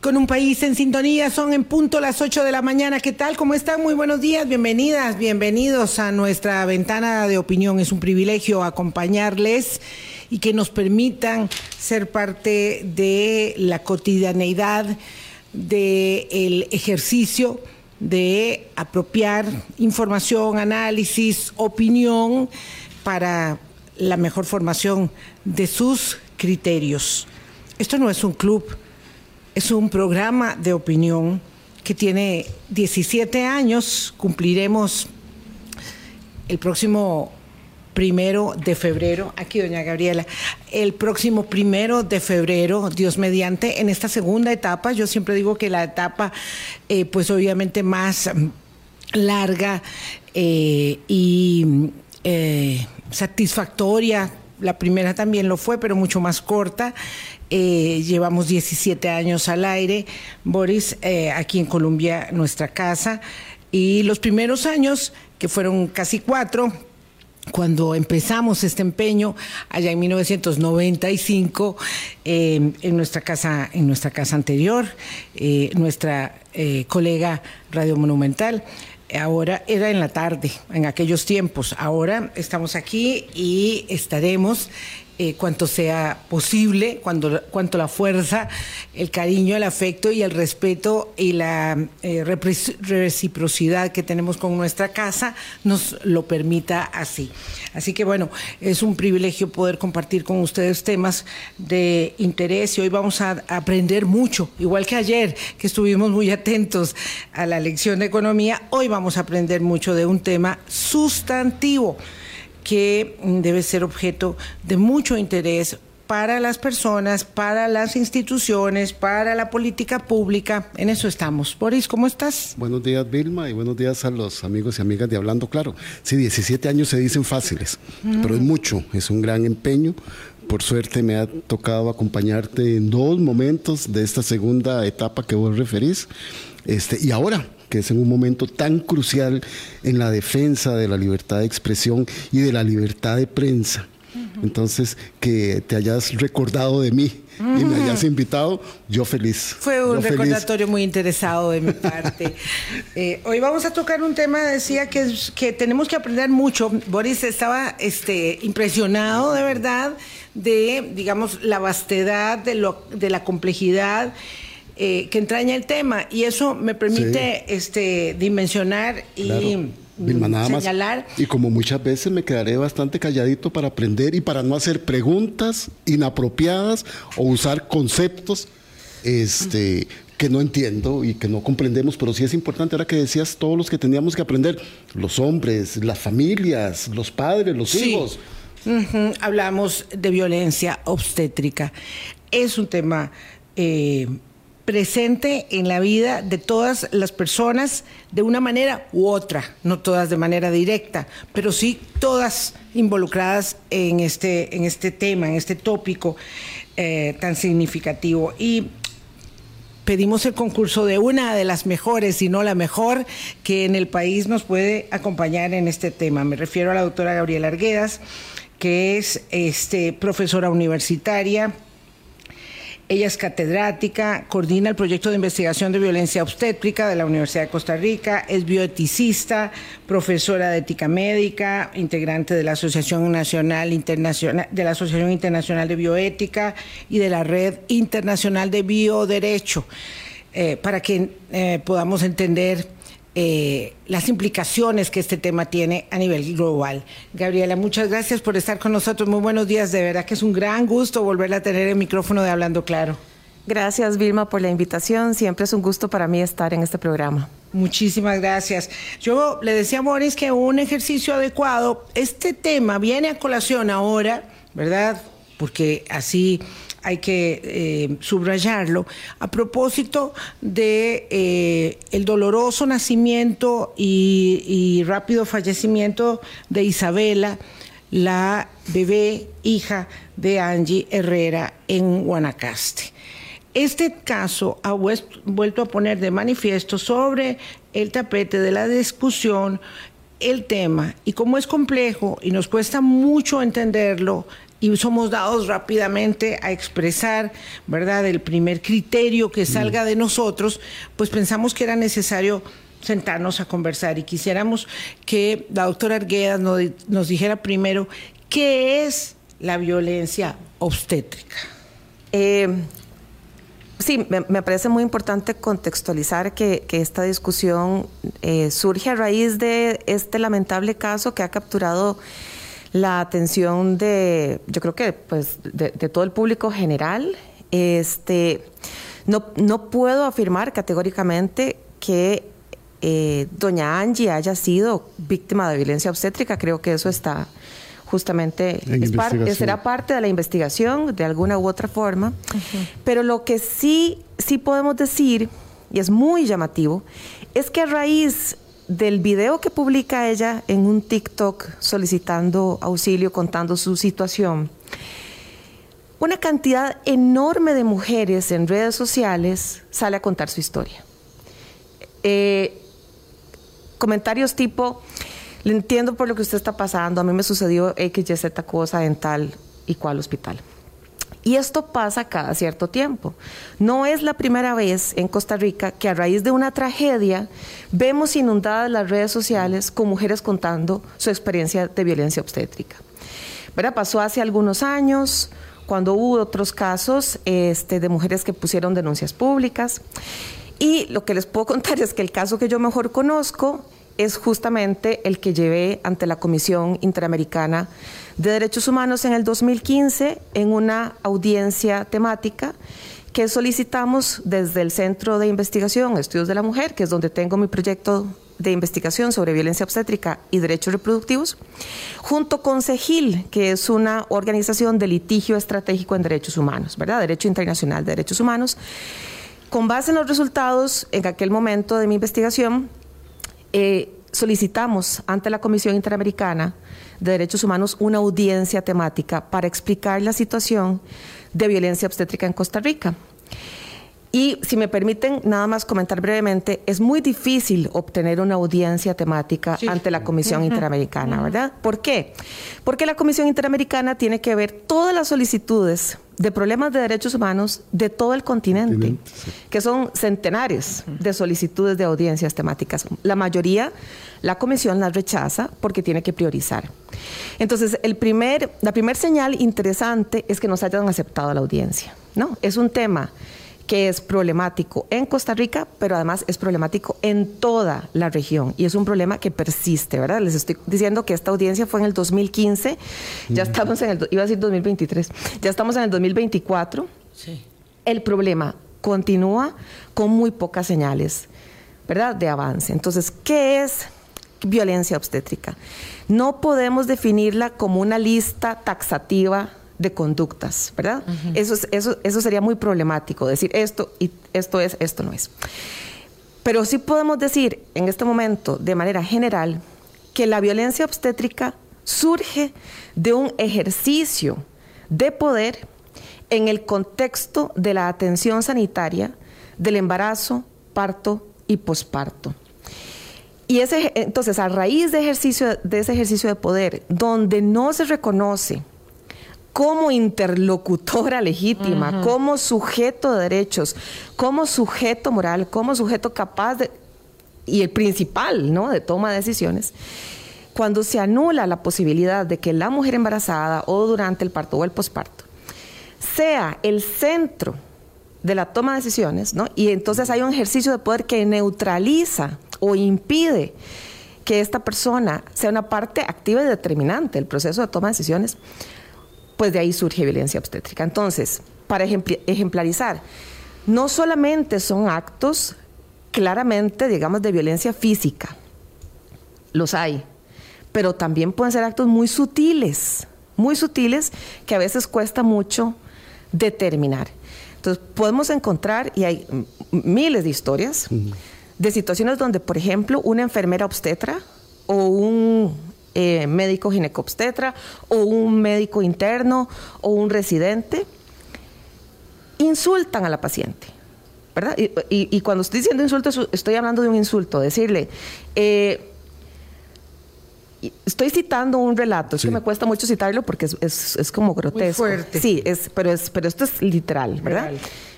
Con un país en sintonía, son en punto las 8 de la mañana. ¿Qué tal? ¿Cómo están? Muy buenos días, bienvenidas, bienvenidos a nuestra ventana de opinión. Es un privilegio acompañarles y que nos permitan ser parte de la cotidianeidad, del ejercicio de apropiar información, análisis, opinión para la mejor formación de sus criterios. Esto no es un club, es un programa de opinión que tiene 17 años, cumpliremos el próximo primero de febrero, aquí doña Gabriela, el próximo primero de febrero, Dios mediante, en esta segunda etapa, yo siempre digo que la etapa, eh, pues obviamente más larga eh, y eh, satisfactoria, la primera también lo fue, pero mucho más corta. Llevamos 17 años al aire, Boris, aquí en Colombia, nuestra casa, y los primeros años, que fueron casi cuatro, cuando empezamos este empeño allá en 1995 eh, en nuestra casa en nuestra casa anterior eh, nuestra eh, colega Radio Monumental ahora era en la tarde en aquellos tiempos. Ahora estamos aquí y estaremos eh, cuanto sea posible, cuando, cuanto la fuerza, el cariño, el afecto y el respeto y la eh, reciprocidad que tenemos con nuestra casa nos lo permita así. Así que bueno, es un privilegio poder compartir con ustedes temas de interés y hoy vamos a aprender mucho, igual que ayer que estuvimos muy atentos a la lección de economía, hoy vamos a aprender mucho de un tema sustantivo que debe ser objeto de mucho interés para las personas, para las instituciones, para la política pública. En eso estamos. Boris, ¿cómo estás? Buenos días, Vilma, y buenos días a los amigos y amigas de Hablando Claro. Sí, 17 años se dicen fáciles, pero es mucho, es un gran empeño. Por suerte me ha tocado acompañarte en dos momentos de esta segunda etapa que vos referís. Este, y ahora, que es en un momento tan crucial en la defensa de la libertad de expresión y de la libertad de prensa. Entonces, que te hayas recordado de mí y me hayas invitado, yo feliz. Fue un recordatorio muy interesado de mi parte. Eh, hoy vamos a tocar un tema, decía que, que tenemos que aprender mucho. Boris estaba este, impresionado de verdad de, digamos, la vastedad, de, lo, de la complejidad eh, que entraña el tema y eso me permite este, dimensionar y... señalar. y como muchas veces me quedaré bastante calladito para aprender y para no hacer preguntas inapropiadas o usar conceptos este, que no entiendo y que no comprendemos, pero sí es importante, ahora que decías todos los que teníamos que aprender, los hombres, las familias, los padres, los hijos. Hablamos de violencia obstétrica. Es un tema eh, presente en la vida de todas las personas de una manera u otra, no todas de manera directa, pero sí todas involucradas en este, en este tema, en este tópico eh, tan significativo. Y pedimos el concurso de una de las mejores, si no la mejor, que en el país nos puede acompañar en este tema. Me refiero a la doctora Gabriela Arguedas, que es este, profesora universitaria, ella es catedrática, coordina el proyecto de investigación de violencia obstétrica de la Universidad de Costa Rica, es bioeticista, profesora de ética médica, integrante de la Asociación Nacional Internacional de la Asociación Internacional de Bioética y de la Red Internacional de Bioderecho, eh, para que eh, podamos entender eh, las implicaciones que este tema tiene a nivel global. Gabriela, muchas gracias por estar con nosotros. Muy buenos días. De verdad que es un gran gusto volverla a tener el micrófono de Hablando Claro. Gracias, Vilma, por la invitación. Siempre es un gusto para mí estar en este programa. Muchísimas gracias. Yo le decía a Boris que un ejercicio adecuado, este tema viene a colación ahora, ¿verdad? Porque así hay que eh, subrayarlo, a propósito de eh, el doloroso nacimiento y, rápido fallecimiento de Isabela, la bebé hija de Angie Herrera en Guanacaste. Este caso ha vuelto a poner de manifiesto sobre el tapete de la discusión el tema y como es complejo y nos cuesta mucho entenderlo y somos dados rápidamente a expresar, ¿verdad?, el primer criterio que salga de nosotros, pues pensamos que era necesario sentarnos a conversar y quisiéramos que la doctora Arguedas nos, nos dijera primero qué es la violencia obstétrica. Eh, sí, me, parece muy importante contextualizar que, esta discusión eh, surge a raíz de este lamentable caso que ha capturado la atención de, yo creo que pues, de, todo el público general. Este, no, no puedo afirmar categóricamente que eh, doña Angie haya sido víctima de violencia obstétrica, creo que eso está justamente será parte de la investigación de alguna u otra forma. Pero lo que sí, sí podemos decir, y es muy llamativo, es que a raíz del video que publica ella en un TikTok solicitando auxilio, contando su situación, una cantidad enorme de mujeres en redes sociales sale a contar su historia. Eh, comentarios tipo, le entiendo por lo que usted está pasando. A mí me sucedió X, Y, Z cosa en tal y cual hospital. Y esto pasa cada cierto tiempo. No es la primera vez en Costa Rica que a raíz de una tragedia vemos inundadas las redes sociales con mujeres contando su experiencia de violencia obstétrica. ¿Verdad? Pasó hace algunos años cuando hubo otros casos este, de mujeres que pusieron denuncias públicas. Y lo que les puedo contar es que el caso que yo mejor conozco es justamente el que llevé ante la Comisión Interamericana de Derechos Humanos en el 2015 en una audiencia temática que solicitamos desde el Centro de Investigación Estudios de la Mujer, que es donde tengo mi proyecto de investigación sobre violencia obstétrica y derechos reproductivos, junto con CEGIL, que es una organización de litigio estratégico en derechos humanos, ¿verdad? Derecho Internacional de Derechos Humanos. Con base en los resultados en aquel momento de mi investigación, eh, solicitamos ante la Comisión Interamericana de Derechos Humanos una audiencia temática para explicar la situación de violencia obstétrica en Costa Rica. Y si me permiten nada más comentar brevemente, es muy difícil obtener una audiencia temática ante la Comisión Interamericana, ¿verdad? ¿Por qué? Porque la Comisión Interamericana tiene que ver todas las solicitudes de problemas de derechos humanos de todo el continente, que son centenares de solicitudes de audiencias temáticas. La mayoría, la comisión las rechaza porque tiene que priorizar. Entonces, el primer, la primera señal interesante es que nos hayan aceptado la audiencia. ¿no? Es un tema que es problemático en Costa Rica, pero además es problemático en toda la región y es un problema que persiste, ¿verdad? Les estoy diciendo que esta audiencia fue en el 2015, ya estamos en el, iba a decir 2023, ya estamos en el 2024. Sí. El problema continúa con muy pocas señales, ¿verdad? De avance. Entonces, ¿qué es violencia obstétrica? No podemos definirla como una lista taxativa de conductas, ¿verdad? eso, eso, eso sería muy problemático, decir esto y esto es, esto no es. Pero sí podemos decir en este momento, de manera general, que la violencia obstétrica surge de un ejercicio de poder en el contexto de la atención sanitaria del embarazo, parto y posparto. Y ese, entonces, a raíz de, ejercicio, de ese ejercicio de poder, donde no se reconoce como interlocutora legítima, como sujeto de derechos, como sujeto moral, como sujeto capaz de, y el principal, ¿no? De toma de decisiones. Cuando se anula la posibilidad de que la mujer embarazada o durante el parto o el posparto sea el centro de la toma de decisiones, ¿no? Y entonces hay un ejercicio de poder que neutraliza o impide que esta persona sea una parte activa y determinante del proceso de toma de decisiones, pues de ahí surge violencia obstétrica. Entonces, para ejemplarizar, no solamente son actos claramente, digamos, de violencia física, los hay, pero también pueden ser actos muy sutiles, muy sutiles que a veces cuesta mucho determinar. Entonces, podemos encontrar, y hay miles de historias, de situaciones donde, por ejemplo, una enfermera obstetra o un eh, médico ginecobstetra o un médico interno o un residente, insultan a la paciente. ¿verdad? Y, cuando estoy diciendo insulto, estoy hablando de un insulto, decirle, eh, estoy citando un relato, es que me cuesta mucho citarlo porque es, como grotesco. Muy fuerte. Sí, es, pero, es, pero esto es literal, ¿verdad?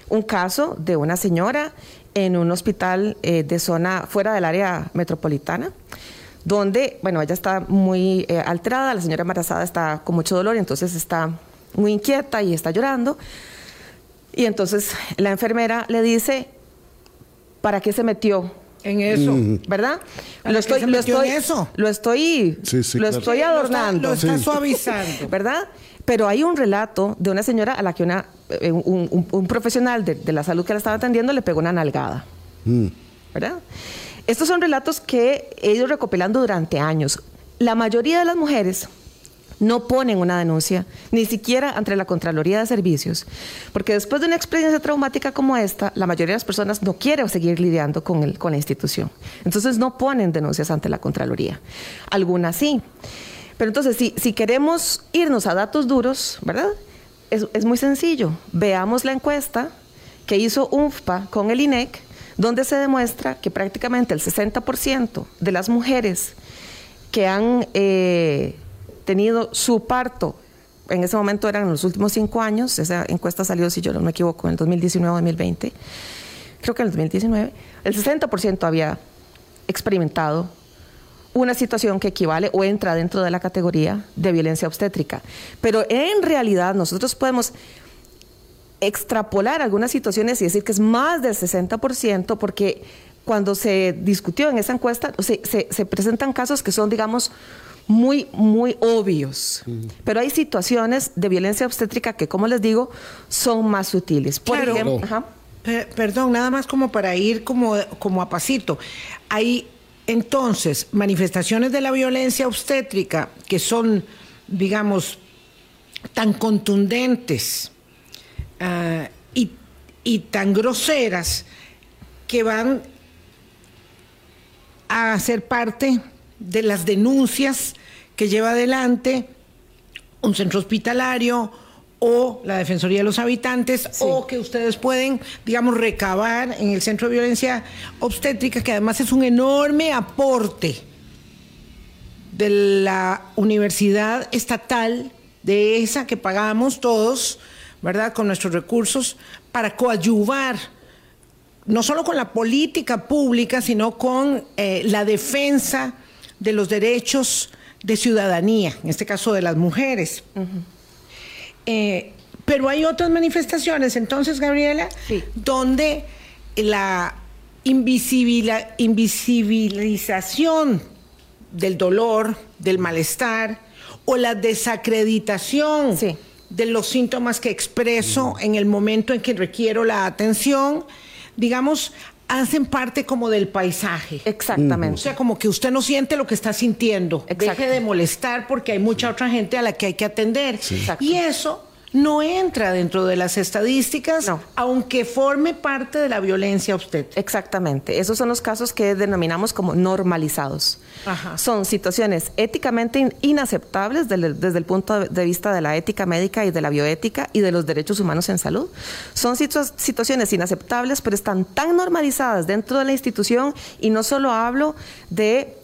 Un caso de una señora en un hospital eh, de zona fuera del área metropolitana donde, bueno, ella está muy eh, alterada, la señora embarazada está con mucho dolor, y entonces está muy inquieta y está llorando. Y entonces la enfermera le dice, ¿para qué se metió? En eso. ¿Verdad? Lo estoy, lo estoy, eso? lo estoy, lo estoy adornando. Lo está, suavizando. ¿Verdad? Pero hay un relato de una señora a la que una, eh, un, profesional de, la salud que la estaba atendiendo le pegó una nalgada. Mm. ¿Verdad? Estos son relatos que he ido recopilando durante años. La mayoría de las mujeres no ponen una denuncia, ni siquiera ante la Contraloría de Servicios, porque después de una experiencia traumática como esta, la mayoría de las personas no quiere seguir lidiando con, la institución. Entonces no ponen denuncias ante la Contraloría. Algunas sí. Pero entonces, si, si queremos irnos a datos duros, ¿verdad? Es, es muy sencillo. Veamos la encuesta que hizo UNFPA con el INEC donde se demuestra que prácticamente el 60% de las mujeres que han eh, tenido su parto, en ese momento eran en los últimos cinco años, esa encuesta salió, si yo no me equivoco, en el 2019 o 2020, creo que en el 2019, el 60% había experimentado una situación que equivale o entra dentro de la categoría de violencia obstétrica. Pero en realidad nosotros podemos extrapolar algunas situaciones y decir que es más del 60%, porque cuando se discutió en esa encuesta, se, se, presentan casos que son, digamos, muy, muy obvios. Pero hay situaciones de violencia obstétrica que, como les digo, son más sutiles. Por ejemplo, perdón, nada más como para ir como, como a pasito. Hay entonces manifestaciones de la violencia obstétrica que son, digamos, tan contundentes Ah, y, tan groseras que van a ser parte de las denuncias que lleva adelante un centro hospitalario o la Defensoría de los Habitantes o que ustedes pueden, digamos, recabar en el Centro de Violencia Obstétrica, que además es un enorme aporte de la Universidad Estatal, de esa que pagamos todos, ¿verdad? Con nuestros recursos para coadyuvar no solo con la política pública, sino con eh, la defensa de los derechos de ciudadanía, en este caso de las mujeres. Eh, pero hay otras manifestaciones, entonces, Gabriela, donde la invisibilización del dolor, del malestar o la desacreditación de los síntomas que expreso en el momento en que requiero la atención, digamos, hacen parte como del paisaje. Exactamente. O sea, como que usted no siente lo que está sintiendo. Deje de molestar porque hay mucha otra gente a la que hay que atender. Y eso no entra dentro de las estadísticas, aunque forme parte de la violencia obstétrica. Exactamente. Esos son los casos que denominamos como normalizados. Son situaciones éticamente inaceptables desde el punto de vista de la ética médica y de la bioética y de los derechos humanos en salud. Son situaciones inaceptables, pero están tan normalizadas dentro de la institución y no solo hablo de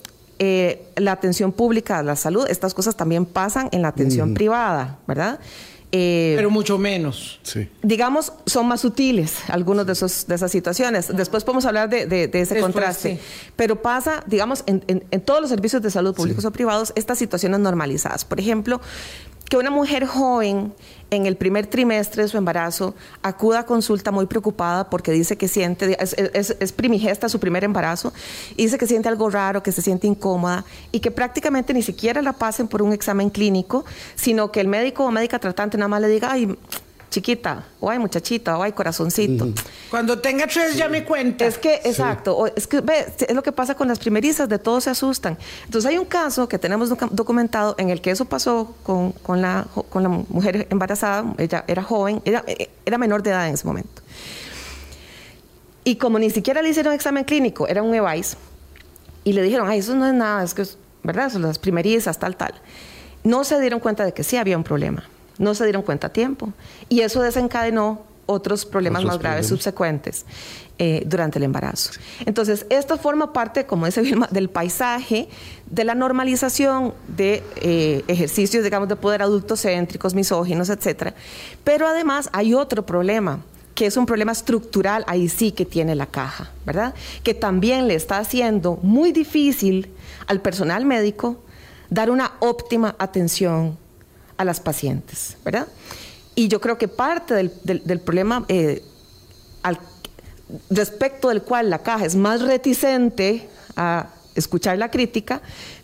eh, la atención pública de la salud, estas cosas también pasan en la atención privada, ¿verdad? Eh, Pero mucho menos. Digamos, son más sutiles algunos de, esos, de esas situaciones. Después podemos hablar de, ese contraste. Pero pasa, digamos, en, todos los servicios de salud públicos o privados, estas situaciones normalizadas. Por ejemplo, que una mujer joven en el primer trimestre de su embarazo acuda a consulta muy preocupada porque dice que siente, es, primigesta su primer embarazo, y dice que siente algo raro, que se siente incómoda y que prácticamente ni siquiera la pasen por un examen clínico, sino que el médico o médica tratante nada más le diga, ay, chiquita, o ay muchachita, o ay corazoncito. Cuando tenga tres ya me cuenta. Es que, exacto, es que ve, es lo que pasa con las primerizas, de todos se asustan. Entonces hay un caso que tenemos documentado en el que eso pasó con, con, la, con la mujer embarazada, ella era joven, era, eh, era menor de edad en ese momento. Y como ni siquiera le hicieron examen clínico, era un EVAIS, y le dijeron, ay, eso no es nada, es que, ¿verdad? Son las primerizas, tal, tal. No se dieron cuenta de que sí había un problema no se dieron cuenta a tiempo. Y eso desencadenó otros problemas Otros más graves subsecuentes eh, durante el embarazo. Entonces, esto forma parte, como dice Vilma, del paisaje de la normalización de eh, ejercicios, digamos, de poder adultocéntricos, misóginos, etcétera. Pero además hay otro problema que es un problema estructural, ahí sí que tiene la caja, ¿verdad? Que también le está haciendo muy difícil al personal médico dar una óptima atención a las pacientes, ¿verdad? Y yo creo que parte del, del- del problema eh, al- respecto del cual la caja es más reticente a escuchar la crítica,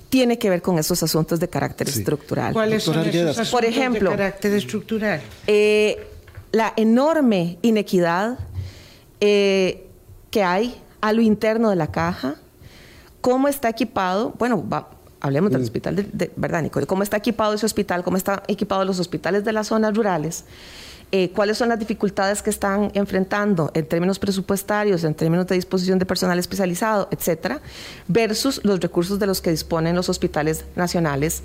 tiene que ver con esos asuntos de carácter Sí. estructural. ¿Cuáles son esos asuntos Por ejemplo, de carácter estructural? Eh, la enorme inequidad eh, que hay a lo interno de la caja, cómo está equipado, bueno, va- hablemos del hospital, de, de- ¿verdad, Nicole? ¿Cómo está equipado ese hospital? ¿Cómo están equipados los hospitales de las zonas rurales? Eh, ¿Cuáles son las dificultades que están enfrentando en términos presupuestarios, en términos de disposición de personal especializado, etcétera, versus los recursos de los que disponen los hospitales nacionales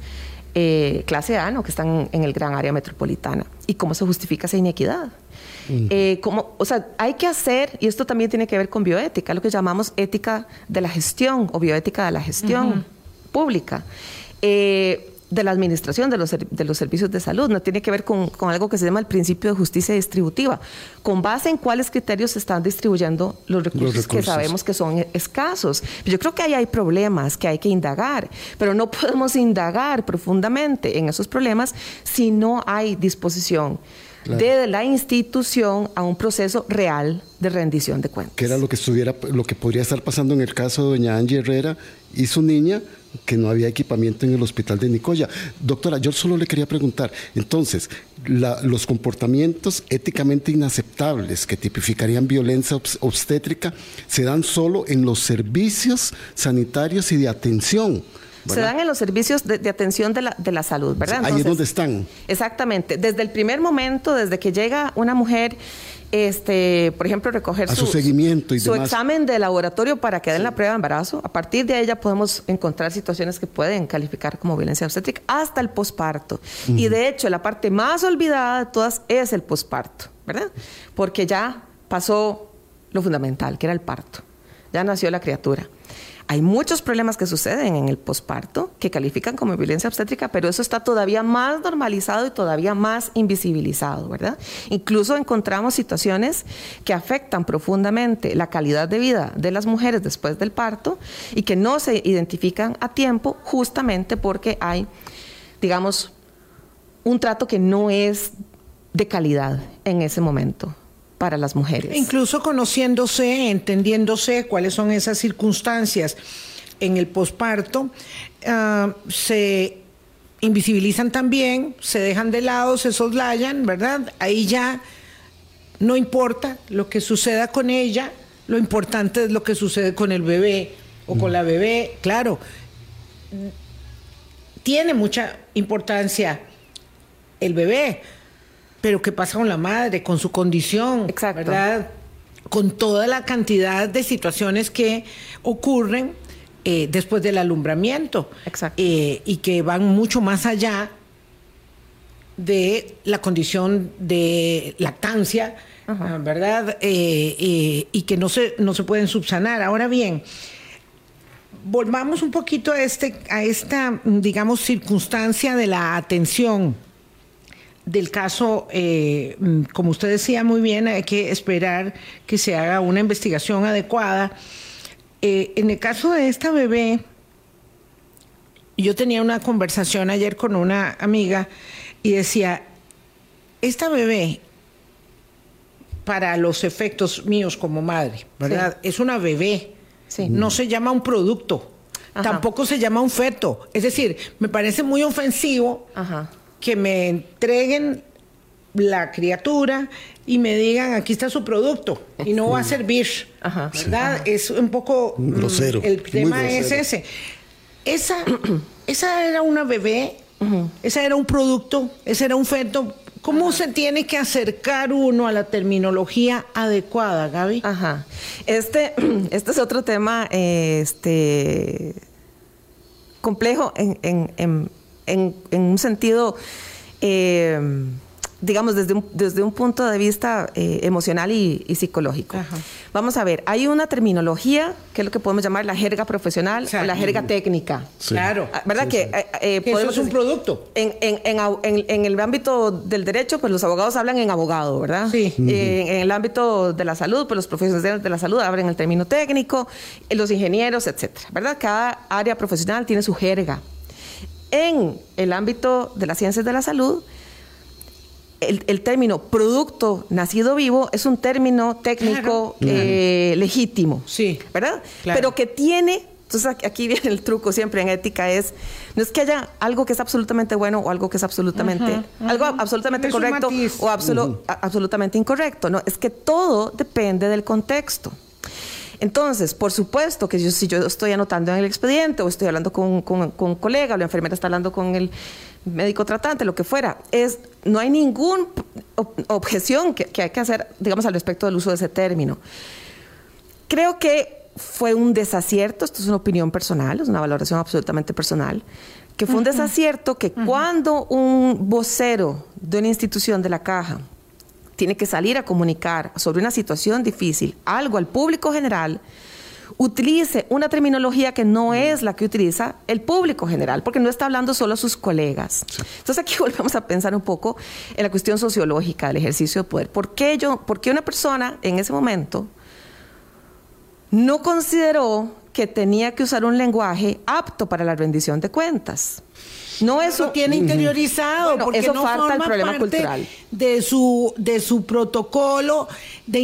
eh, clase A, ¿no? que están en el gran área metropolitana? ¿Y cómo se justifica esa inequidad? Eh, cómo- o sea, hay que hacer, y esto también tiene que ver con bioética, lo que llamamos ética de la gestión o bioética de la gestión pública, eh, de la administración de los, de los servicios de salud. No tiene que ver con, con algo que se llama el principio de justicia distributiva. ¿Con base en cuáles criterios se están distribuyendo los recursos, que recursos. sabemos que son escasos? Yo creo que ahí hay problemas que hay que indagar, pero no podemos indagar profundamente en esos problemas si no hay disposición Claro. de la institución a un proceso real de rendición de cuentas. que era lo que estuviera, lo que podría estar pasando en el caso de doña Angie Herrera y su niña, que no había equipamiento en el hospital de Nicoya. Doctora, yo solo le quería preguntar, entonces, la- los comportamientos éticamente inaceptables que tipificarían violencia obs- obstétrica se dan solo en los servicios sanitarios y de atención. Se dan en los servicios de, de atención de la, de la salud, ¿verdad? Ahí es donde están. Exactamente. Desde el primer momento, desde que llega una mujer, este, por ejemplo, recoger su seguimiento y su demás. examen de laboratorio para que den la prueba de embarazo, a partir de ahí ya podemos encontrar situaciones que pueden calificar como violencia obstétrica hasta el posparto. Y de hecho, la parte más olvidada de todas es el posparto, ¿verdad? Porque ya pasó lo fundamental, que era el parto. Ya nació la criatura. Hay muchos problemas que suceden en el posparto que califican como violencia obstétrica, pero eso está todavía más normalizado y todavía más invisibilizado, ¿verdad? Incluso encontramos situaciones que afectan profundamente la calidad de vida de las mujeres después del parto y que no se identifican a tiempo justamente porque hay, digamos, un trato que no es de calidad en ese momento para las mujeres. Incluso conociéndose, entendiéndose cuáles son esas circunstancias en el posparto, ah, se invisibilizan también, se dejan de lado, se soslayan, ¿verdad? Ahí ya no importa lo que suceda con ella, lo importante es lo que sucede con el bebé o con la bebé, claro. Tiene mucha importancia el bebé, pero ¿qué pasa con la madre, con su condición? Exacto. ¿Verdad? Con toda la cantidad de situaciones que ocurren eh, después del alumbramiento. Exacto. Eh, y que van mucho más allá de la condición de lactancia, Ajá. ¿verdad? Eh, eh, y que no se, no se pueden subsanar. Ahora bien, volvamos un poquito a, este, a esta, digamos, circunstancia de la atención del caso, eh, mm, como usted decía muy bien, hay que esperar que se haga una investigación adecuada. Eh, en el caso de esta bebé, yo tenía una conversación ayer con una amiga y decía, esta bebé, para los efectos míos como madre, ¿verdad? Es una bebé, Sí. no se llama un producto, Ajá. tampoco se llama un feto. Es decir, me parece muy ofensivo Ajá. Que me entreguen la criatura y me digan aquí está su producto y no va a servir, Ajá. ¿verdad? Es un poco mm, Grosero, El tema es ese. Esa, esa era una bebé, esa era un producto, ese era un feto. ¿Cómo se tiene que acercar uno a la terminología adecuada, Gaby? Ajá. Este, este es otro tema eh, este, complejo en, en- en- en- en un sentido eh, digamos, desde un, desde un punto de vista eh, emocional y, psicológico. Vamos a ver, hay una terminología que es lo que podemos llamar la jerga profesional o la jerga técnica. Claro. Ah, ¿Verdad? que, eh, eso es un producto. En, en, en, en, el ámbito del derecho, pues los abogados hablan en abogado, ¿verdad? Sí. en el ámbito de la salud, pues los profesionales de la salud hablan el término técnico, los ingenieros, etcétera, ¿verdad? Cada área profesional tiene su jerga. En el ámbito de las ciencias de la salud, el, término producto nacido vivo es un término técnico eh, legítimo, sí, ¿verdad? Pero que tiene, entonces aquí viene el truco siempre en ética es, no es que haya algo que es absolutamente bueno o algo que es absolutamente, algo absolutamente correcto o absolutamente incorrecto, no, es que todo depende del contexto. Entonces, por supuesto que si yo estoy anotando en el expediente o estoy hablando con, con, con un colega o la enfermera está hablando con el médico tratante, lo que fuera, es, no hay ninguna objeción que, hay que hacer, digamos, al respecto del uso de ese término. Creo que fue un desacierto, esto es una opinión personal, es una valoración absolutamente personal, que fue un desacierto que cuando un vocero de una institución de la caja tiene que salir a comunicar sobre una situación difícil, algo al público general, utilice una terminología que no es la que utiliza el público general, porque no está hablando solo a sus colegas. Entonces aquí volvemos a pensar un poco en la cuestión sociológica del ejercicio de poder. ¿Por qué, yo, por qué una persona en ese momento no consideró que tenía que usar un lenguaje apto para la rendición de cuentas? No eso tiene interiorizado porque eso no falta forma el problema parte cultural de su de su protocolo de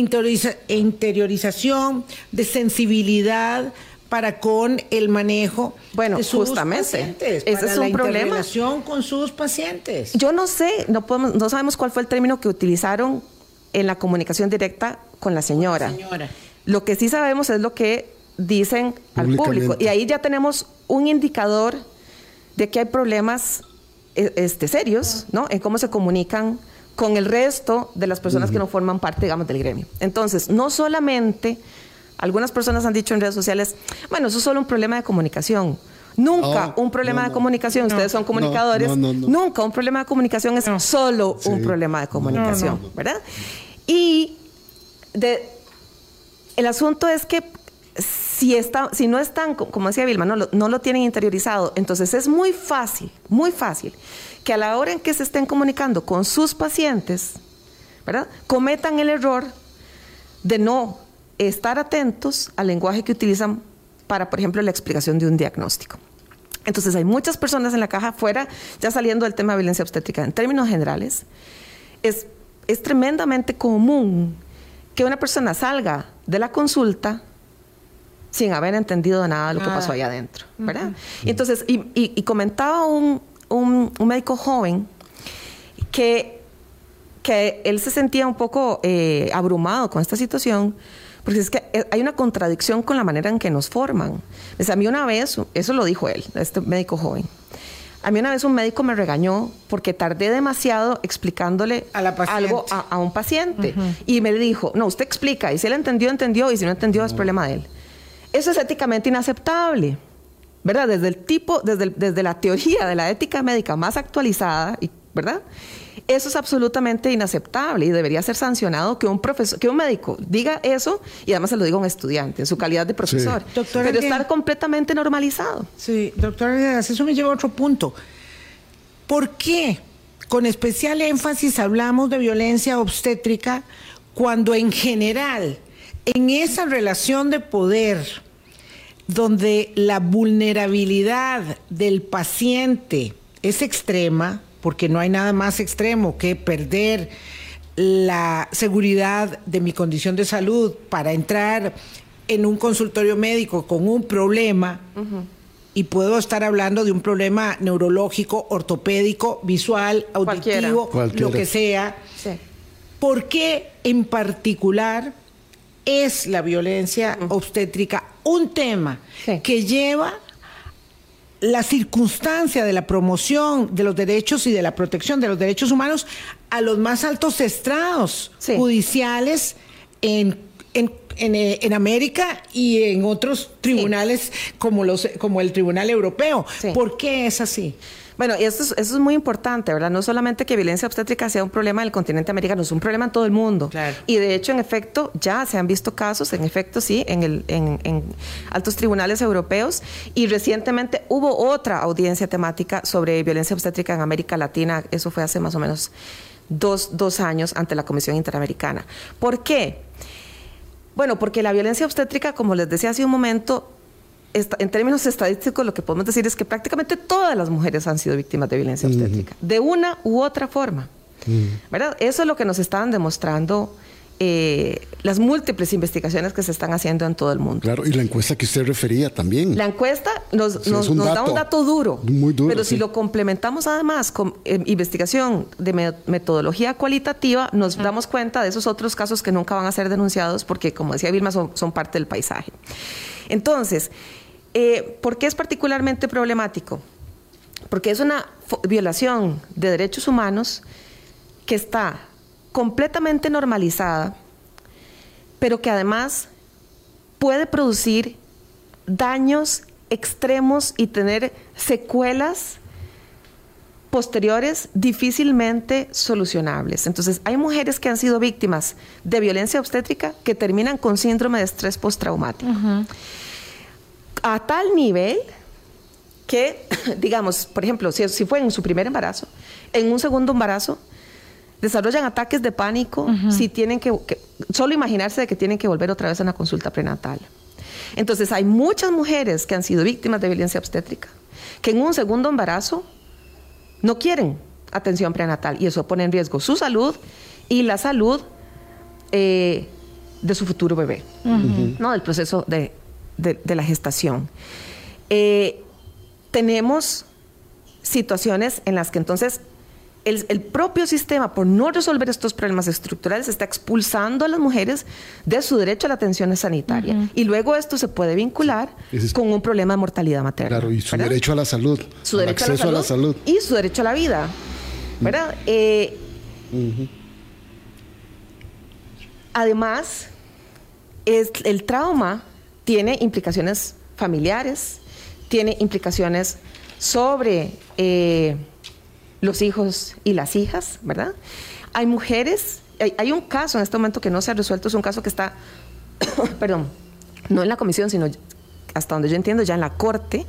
interiorización, de sensibilidad para con el manejo bueno, de sus justamente, pacientes, ese es un problema. relación con sus pacientes. Yo no sé, no podemos, no sabemos cuál fue el término que utilizaron en la comunicación directa con la señora. señora. Lo que sí sabemos es lo que dicen al público y ahí ya tenemos un indicador de que hay problemas e, este, serios, ¿no? En cómo se comunican con el resto de las personas que no forman parte, digamos, del gremio. Entonces, no solamente, algunas personas han dicho en redes sociales, bueno, eso es solo un problema de comunicación. Nunca un problema de comunicación, ustedes son comunicadores, nunca un problema de comunicación es solo un problema de comunicación, ¿verdad? Y de, el asunto es que si, está, si no están, como decía Vilma, no lo, no lo tienen interiorizado, entonces es muy fácil, muy fácil, que a la hora en que se estén comunicando con sus pacientes, ¿verdad? Cometan el error de no estar atentos al lenguaje que utilizan para, por ejemplo, la explicación de un diagnóstico. Entonces hay muchas personas en la caja afuera, ya saliendo del tema de violencia obstétrica, en términos generales, es, es tremendamente común que una persona salga de la consulta sin haber entendido nada de lo que pasó ahí adentro, ¿verdad? Entonces, y, comentaba un, médico joven que, que él se sentía un poco eh, abrumado con esta situación, porque es que eh, hay una contradicción con la manera en que nos forman. a mí una vez, eso lo dijo él, este médico joven, a mí una vez un médico me regañó porque tardé demasiado explicándole algo a, un paciente. Y me dijo, no, usted explica, y si él entendió, entendió, y si no entendió, es problema de él. Eso es éticamente inaceptable, ¿verdad? Desde el tipo, desde, desde la teoría de la ética médica más actualizada, ¿verdad? Eso es absolutamente inaceptable y debería ser sancionado que un profesor, que un médico diga eso y además se lo diga a un estudiante en su calidad de profesor. Pero estar completamente normalizado. Sí, doctor, eso me lleva a otro punto. ¿Por qué con especial énfasis hablamos de violencia obstétrica cuando en general en esa relación de poder donde la vulnerabilidad del paciente es extrema, porque no hay nada más extremo que perder la seguridad de mi condición de salud para entrar en un consultorio médico con un problema, y puedo estar hablando de un problema neurológico, ortopédico, visual, auditivo, lo que sea. ¿Por qué en particular es la violencia obstétrica un tema que lleva la circunstancia de la promoción de los derechos y de la protección de los derechos humanos a los más altos estrados judiciales en, en, eh, en, América y en otros tribunales como, los, como el Tribunal Europeo. ¿Por qué es así? Bueno, eso es, eso es muy importante, ¿verdad? No solamente que violencia obstétrica sea un problema del continente americano, es un problema en todo el mundo. Claro. Y de hecho, en efecto, ya se han visto casos, en efecto, sí, en, el, en, en altos tribunales europeos. Y recientemente hubo otra audiencia temática sobre violencia obstétrica en América Latina. Eso fue hace más o menos dos, dos años ante la Comisión Interamericana. ¿Por qué? Bueno, porque la violencia obstétrica, como les decía hace un momento, en términos estadísticos lo que podemos decir es que prácticamente todas las mujeres han sido víctimas de violencia obstétrica, de una u otra forma. ¿verdad? Eso es lo que nos están demostrando eh, las múltiples investigaciones que se están haciendo en todo el mundo. Claro, y la encuesta que usted refería también. La encuesta nos, Sí, nos- es un nos da un dato duro, Muy duro, pero si lo complementamos además con eh, investigación de me- metodología cualitativa, nos damos cuenta de esos otros casos que nunca van a ser denunciados porque, como decía Vilma, son, son parte del paisaje. Entonces, eh, ¿por qué es particularmente problemático? Porque es una violación de derechos humanos que está completamente normalizada, pero que además puede producir daños extremos y tener secuelas posteriores difícilmente solucionables. Entonces, hay mujeres que han sido víctimas de violencia obstétrica que terminan con síndrome de estrés postraumático. A tal nivel que, digamos, por ejemplo, si, si fue en su primer embarazo, en un segundo embarazo, desarrollan ataques de pánico si tienen que, que- solo imaginarse de que tienen que volver otra vez a una consulta prenatal. Entonces, hay muchas mujeres que han sido víctimas de violencia obstétrica que en un segundo embarazo no quieren atención prenatal y eso pone en riesgo su salud y la salud eh, de su futuro bebé, ¿no? Del proceso de, de- de la gestación. Eh, tenemos situaciones en las que entonces el, el propio sistema, por no resolver estos problemas estructurales, está expulsando a las mujeres de su derecho a la atención sanitaria. Y luego esto se puede vincular es- con un problema de mortalidad materna. Claro, y su ¿verdad? derecho a la salud. su derecho acceso a la, salud y su derecho a la vida, ¿verdad? Eh, Además, es, el trauma tiene implicaciones familiares, tiene implicaciones sobre eh, los hijos y las hijas, ¿verdad? Hay mujeres, hay, hay un caso en este momento que no se ha resuelto, es un caso que está, perdón, no en la comisión, sino hasta donde yo entiendo ya en la corte,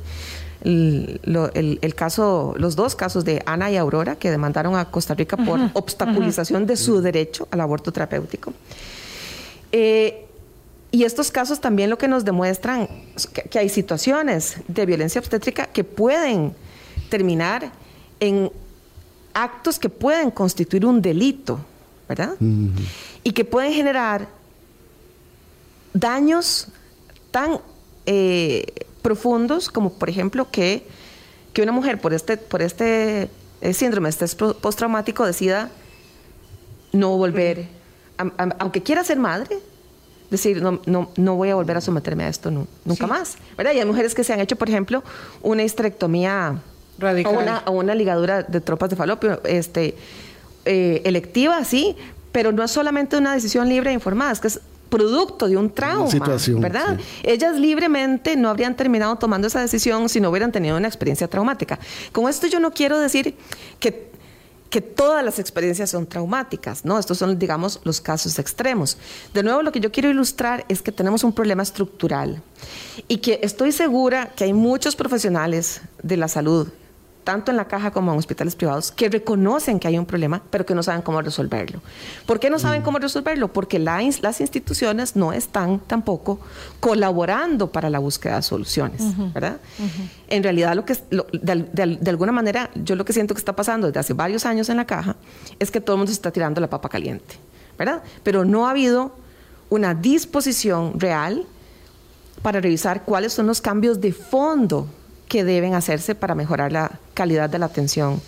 el, lo- el- el caso, los dos casos de Ana y Aurora que demandaron a Costa Rica por obstaculización de su derecho al aborto terapéutico. Eh, y estos casos también lo que nos demuestran es que, que hay situaciones de violencia obstétrica que pueden terminar en actos que pueden constituir un delito, ¿verdad? Y que pueden generar daños tan eh, profundos como, por ejemplo, que, que una mujer por este, por este eh, síndrome estrés postraumático decida no volver, a- a- aunque quiera ser madre, decir, no, no, no voy a volver a someterme a esto nu- nunca Sí. más. ¿verdad? Y hay mujeres que se han hecho, por ejemplo, una histerectomía Radical. o una, o una ligadura de tropas de falopio este, eh, electiva, sí, pero no es solamente una decisión libre e informada, es que es producto de un trauma, situación, ¿verdad? sí. Ellas libremente no habrían terminado tomando esa decisión si no hubieran tenido una experiencia traumática. Con esto yo no quiero decir que, que todas las experiencias son traumáticas, ¿no? Estos son, digamos, los casos extremos. De nuevo, lo que yo quiero ilustrar es que tenemos un problema estructural y que estoy segura que hay muchos profesionales de la salud tanto en la caja como en hospitales privados, que reconocen que hay un problema, pero que no saben cómo resolverlo. ¿Por qué no saben cómo resolverlo? Porque la las instituciones no están tampoco colaborando para la búsqueda de soluciones, ¿verdad? En realidad, lo que lo- de, de de alguna manera, yo lo que siento que está pasando desde hace varios años en la caja es que todo el mundo se está tirando la papa caliente, ¿verdad? Pero no ha habido una disposición real para revisar cuáles son los cambios de fondo que deben hacerse para mejorar la calidad de la atención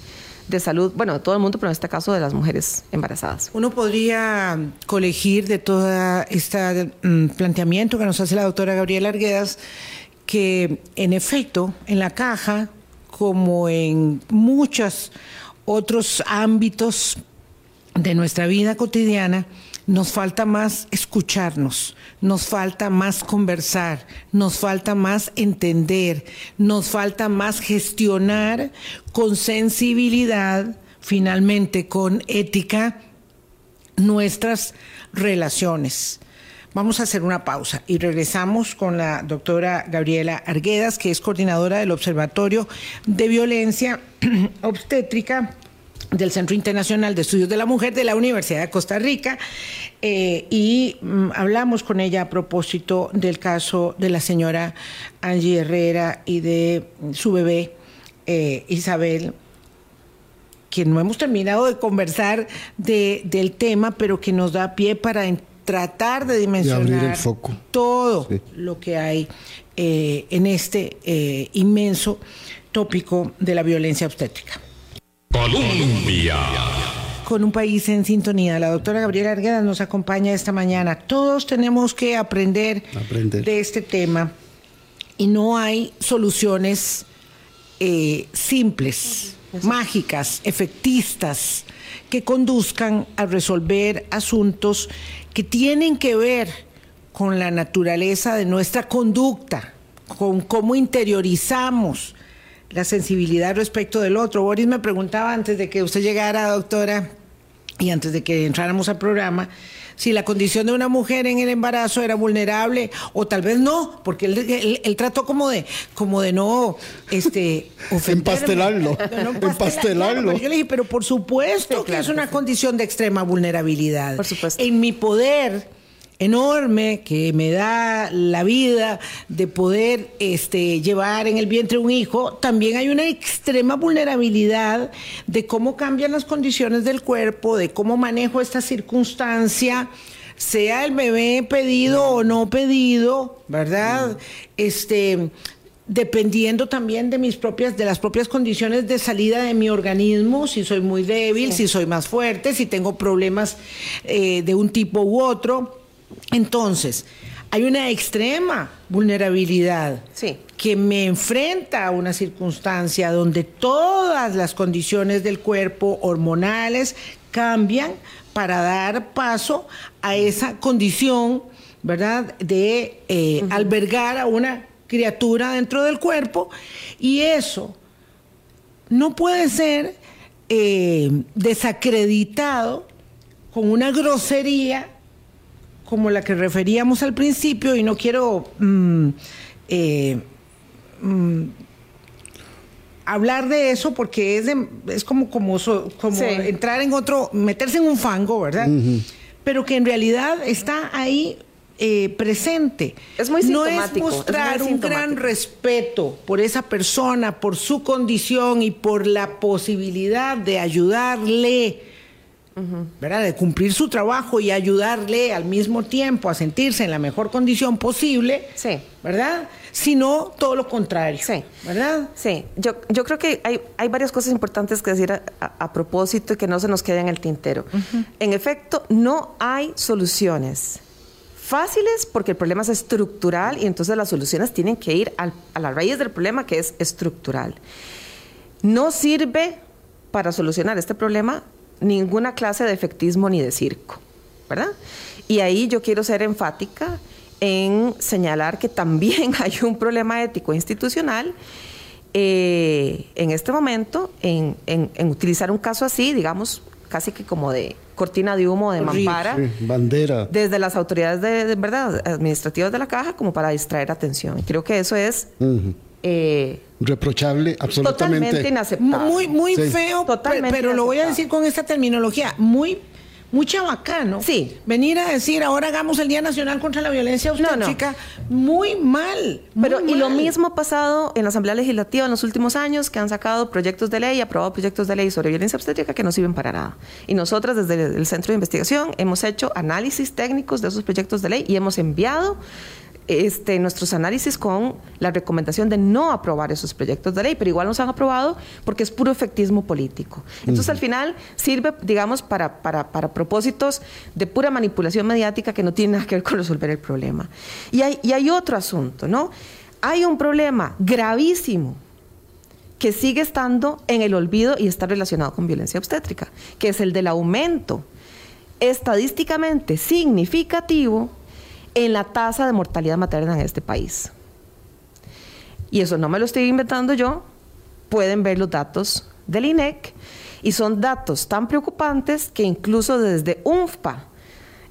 de salud, bueno, de todo el mundo, pero en este caso de las mujeres embarazadas. Uno podría colegir de todo este mm, planteamiento que nos hace la doctora Gabriela Arguedas que en efecto en la caja, como en muchos otros ámbitos de nuestra vida cotidiana, nos falta más escucharnos, nos falta más conversar, nos falta más entender, nos falta más gestionar con sensibilidad, finalmente con ética, nuestras relaciones. Vamos a hacer una pausa y regresamos con la doctora Gabriela Arguedas, que es coordinadora del Observatorio de Violencia Obstétrica del Centro Internacional de Estudios de la Mujer de la Universidad de Costa Rica eh, y mm, hablamos con ella a propósito del caso de la señora Angie Herrera y de su bebé eh, Isabel que no hemos terminado de conversar del tema, pero que nos da pie para tratar de dimensionar todo lo que hay eh, en este inmenso tópico de la violencia obstétrica. Colombia. Con un país en sintonía. La doctora Gabriela Arguedas nos acompaña esta mañana. Todos tenemos que aprender, de este tema y no hay soluciones eh, simples, mágicas, efectistas, que conduzcan a resolver asuntos que tienen que ver con la naturaleza de nuestra conducta, con cómo interiorizamos la sensibilidad respecto del otro. Boris me preguntaba antes de que usted llegara, doctora, y antes de que entráramos al programa, si la condición de una mujer en el embarazo era vulnerable o tal vez no, porque él, trató como de, como de no este, empastelarlo. empastelarlo. yo le dije, pero por supuesto que es una condición de extrema vulnerabilidad. Por supuesto. En mi poder enorme que me da la vida de poder este, llevar en el vientre un hijo, también hay una extrema vulnerabilidad de cómo cambian las condiciones del cuerpo, de cómo manejo esta circunstancia, sea el bebé pedido o no pedido, ¿verdad? Este dependiendo también de mis propias de las propias condiciones de salida de mi organismo si soy muy débil si soy más fuerte si tengo problemas eh, de un tipo u otro entonces, hay una extrema vulnerabilidad que me enfrenta a una circunstancia donde todas las condiciones del cuerpo hormonales cambian para dar paso a esa condición, ¿verdad?, de eh, albergar a una criatura dentro del cuerpo. Y eso no puede ser eh, desacreditado con una grosería como la que referíamos al principio y no quiero mm, eh, mm, hablar de eso porque es, es como, como, como entrar en otro, meterse en un fango, ¿verdad? Pero que en realidad está ahí eh, presente. Es muy No es mostrar un gran respeto por esa persona, por su condición y por la posibilidad de ayudarle ¿verdad? De cumplir su trabajo y ayudarle al mismo tiempo a sentirse en la mejor condición posible, sí. ¿verdad? Sino todo lo contrario, sí. ¿verdad? Sí, yo, yo creo que hay, hay varias cosas importantes que decir a, propósito y que no se nos queden en el tintero. En efecto, no hay soluciones fáciles porque el problema es estructural y entonces las soluciones tienen que ir a la raíz del problema que es estructural. No sirve para solucionar este problema ninguna clase de efectismo ni de circo, ¿verdad? Y ahí yo quiero ser enfática en señalar que también hay un problema ético institucional eh, en este momento en, utilizar un caso así, digamos, casi que como de cortina de humo, de mampara, bandera, desde las autoridades de, verdad administrativas de la caja, como para distraer atención. Creo que eso es eh, reprochable, absolutamente totalmente inaceptable, muy muy feo, pero lo voy a decir con esta terminología, muy muy chabacano. Sí. Venir a decir, ahora hagamos el Día Nacional contra la Violencia Obstétrica, muy mal. Pero, y lo mismo ha pasado en la Asamblea Legislativa en los últimos años, que han sacado proyectos de ley, aprobado proyectos de ley sobre violencia obstétrica que no sirven para nada. Y nosotras, desde el Centro de Investigación, hemos hecho análisis técnicos de esos proyectos de ley y hemos enviado este, nuestros análisis con la recomendación de no aprobar esos proyectos de ley, pero igual nos han aprobado porque es puro efectismo político. Entonces, al final, sirve, digamos, para, para, para, propósitos de pura manipulación mediática que no tiene nada que ver con resolver el problema. Y hay, y hay otro asunto, ¿no? Hay un problema gravísimo que sigue estando en el olvido y está relacionado con violencia obstétrica, que es el del aumento estadísticamente significativo en la tasa de mortalidad materna en este país. Y eso no me lo estoy inventando yo, pueden ver los datos del INEC y son datos tan preocupantes que incluso desde UNFPA,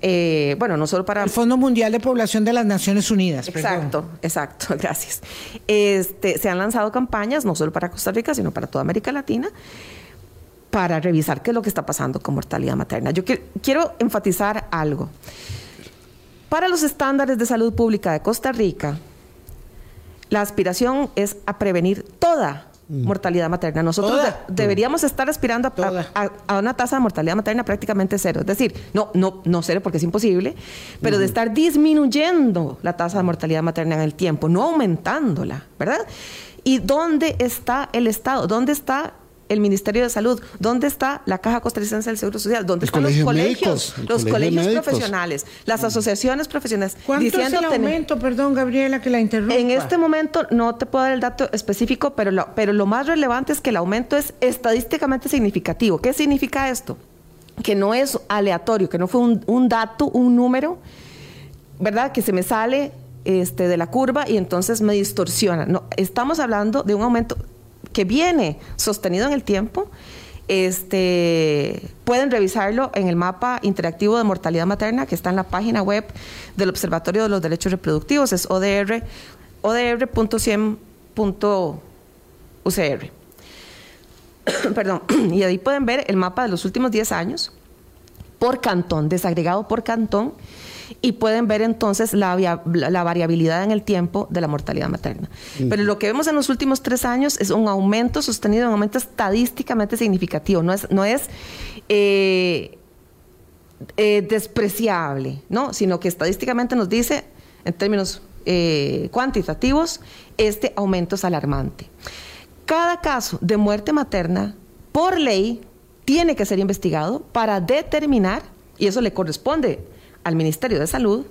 eh, bueno, no solo para... El Fondo Mundial de Población de las Naciones Unidas. Exacto, exacto, gracias. Este, se han lanzado campañas, no solo para Costa Rica, sino para toda América Latina, para revisar qué es lo que está pasando con mortalidad materna. Yo quiero enfatizar algo. Para los estándares de salud pública de Costa Rica, la aspiración es a prevenir toda mm. mortalidad materna. Nosotros deberíamos estar aspirando a, una tasa de mortalidad materna prácticamente cero. Es decir, no, no, no cero porque es imposible, pero de estar disminuyendo la tasa de mortalidad materna en el tiempo, no aumentándola, ¿verdad? ¿Y dónde está el Estado? ¿Dónde está el Ministerio de Salud? ¿Dónde está la Caja Costarricense del Seguro Social? ¿Dónde están los colegios? los colegios profesionales, las mm. asociaciones profesionales. ¿Cuánto es el aumento? Perdón, Gabriela, que la interrumpa. En este momento no te puedo dar el dato específico, pero lo, pero lo más relevante es que el aumento es estadísticamente significativo. ¿Qué significa esto? Que no es aleatorio, que no fue un, dato, un número, ¿verdad? Que se me sale este, de la curva y entonces me distorsiona. No, estamos hablando de un aumento que viene sostenido en el tiempo. Este, pueden revisarlo en el mapa interactivo de mortalidad materna que está en la página web del Observatorio de los Derechos Reproductivos, es odr, odr.100.ucr. Perdón, y ahí pueden ver el mapa de los últimos 10 años por cantón, desagregado por cantón, y pueden ver entonces la, variabilidad en el tiempo de la mortalidad materna. Pero lo que vemos en los últimos tres años es un aumento sostenido, un aumento estadísticamente significativo, no es, no es eh, eh, despreciable, ¿no? sino que estadísticamente nos dice, en términos eh, cuantitativos, este aumento es alarmante. Cada caso de muerte materna, por ley, tiene que ser investigado para determinar, y eso le corresponde al Ministerio de Salud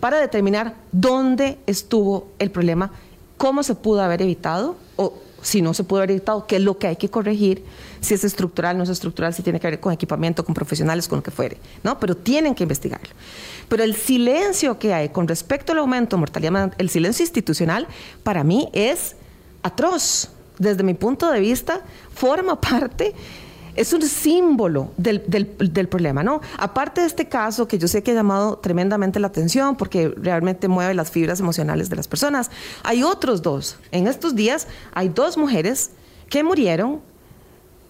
para determinar dónde estuvo el problema, cómo se pudo haber evitado o si no se pudo haber evitado, qué es lo que hay que corregir, si es estructural, no es estructural, si tiene que ver con equipamiento, con profesionales, con lo que fuere, ¿no? Pero tienen que investigarlo. Pero el silencio que hay con respecto al aumento de mortalidad, el silencio institucional, para mí es atroz. Desde mi punto de vista, forma parte es un símbolo del, problema, ¿no? Aparte de este caso, que yo sé que ha llamado tremendamente la atención porque realmente mueve las fibras emocionales de las personas, hay otros dos. En estos días hay dos mujeres que murieron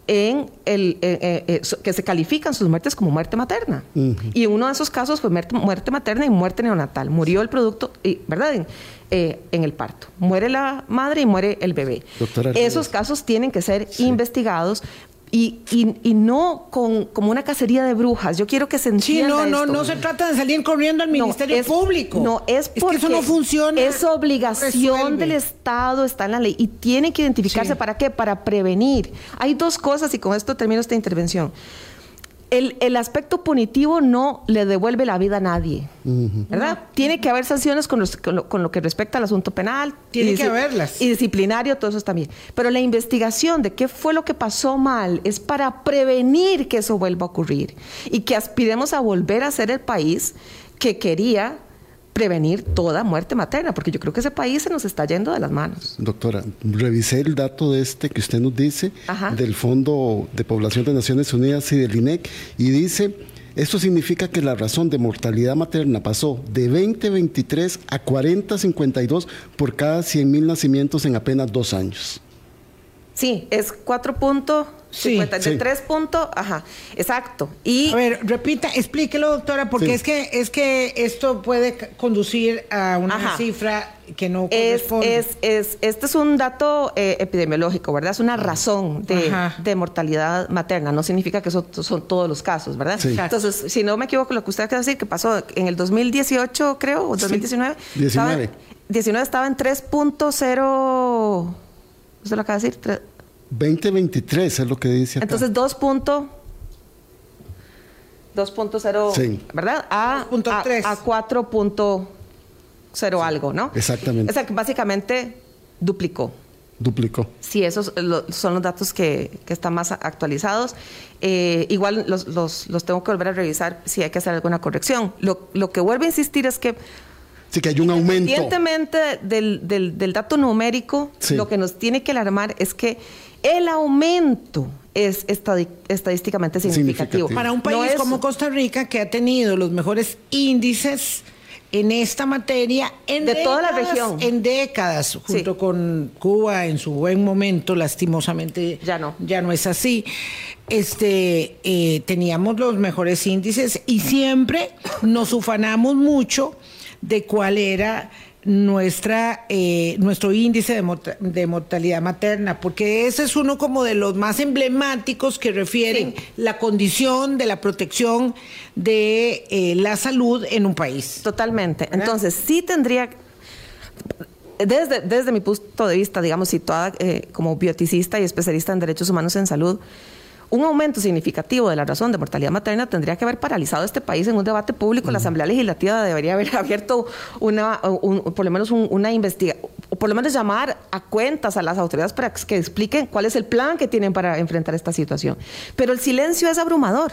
en el, eh, eh, eh, que se califican sus muertes como muerte materna. Y uno de esos casos fue muerte, materna y muerte neonatal. Murió el producto, y, ¿verdad? En, en, el parto. Muere la madre y muere el bebé. Esos casos tienen que ser investigados y, y, no con, como una cacería de brujas. Yo quiero que se entienda. Sí, no, no, no se trata de salir corriendo al Ministerio Público. No, es porque eso no funciona. Es obligación del Estado, está en la ley y tiene que identificarse para qué, para prevenir. Hay dos cosas y con esto termino esta intervención el, aspecto punitivo no le devuelve la vida a nadie, ¿verdad? Tiene que haber sanciones con, lo, que respecta al asunto penal. Tiene que haberlas. Y disciplinario, todo eso también. Pero la investigación de qué fue lo que pasó mal es para prevenir que eso vuelva a ocurrir y que aspiremos a volver a ser el país que quería prevenir toda muerte materna, porque yo creo que ese país se nos está yendo de las manos. Doctora, revisé el dato de este que usted nos dice, del Fondo de Población de Naciones Unidas y del INEC, y dice, esto significa que la razón de mortalidad materna pasó de 20-23 a 40-52 por cada 100 mil nacimientos en apenas dos años. Sí, es 4 puntos Sí, de tres puntos, ajá, exacto. Y a ver, repita, explíquelo, doctora, porque es que es que esto puede conducir a una cifra que no corresponde. Es, es, este es un dato eh, epidemiológico, ¿verdad? Es una razón de, mortalidad materna. No significa que eso son todos los casos, ¿verdad? Entonces, si no me equivoco, lo que usted acaba de decir, que pasó en el 2018, creo, o 2019. 19. 19 estaba en 3.0. ¿Usted lo acaba de decir? 2023 es lo que dice. Acá. Entonces 2. 2.0, ¿verdad? A, a, a 4.0 algo, ¿no? Exactamente. O sea, que básicamente duplicó. Duplicó. Sí, esos son los datos que, están más actualizados. Eh, igual los, los, tengo que volver a revisar si hay que hacer alguna corrección. Lo, lo que vuelvo a insistir es que Sí, que hay un aumento. Independientemente del, del, dato numérico, lo que nos tiene que alarmar es que el aumento es estadísticamente significativo. Para un país como Costa Rica, que ha tenido los mejores índices en esta materia en de toda la región. en décadas junto con Cuba en su buen momento lastimosamente ya no. ya no es así. Este eh, teníamos los mejores índices y siempre nos ufanamos mucho de cuál era nuestra, eh, nuestro índice de, mortalidad materna, porque ese es uno como de los más emblemáticos que refieren la condición de la protección de eh, la salud en un país. Totalmente. Entonces, sí tendría, desde, desde mi punto de vista, digamos, situada eh, como bioticista y especialista en derechos humanos en salud, un aumento significativo de la razón de mortalidad materna tendría que haber paralizado este país en un debate público. La Asamblea Legislativa debería haber abierto una, por lo menos una investigación, o por lo menos llamar a cuentas a las autoridades para que expliquen cuál es el plan que tienen para enfrentar esta situación. Pero el silencio es abrumador.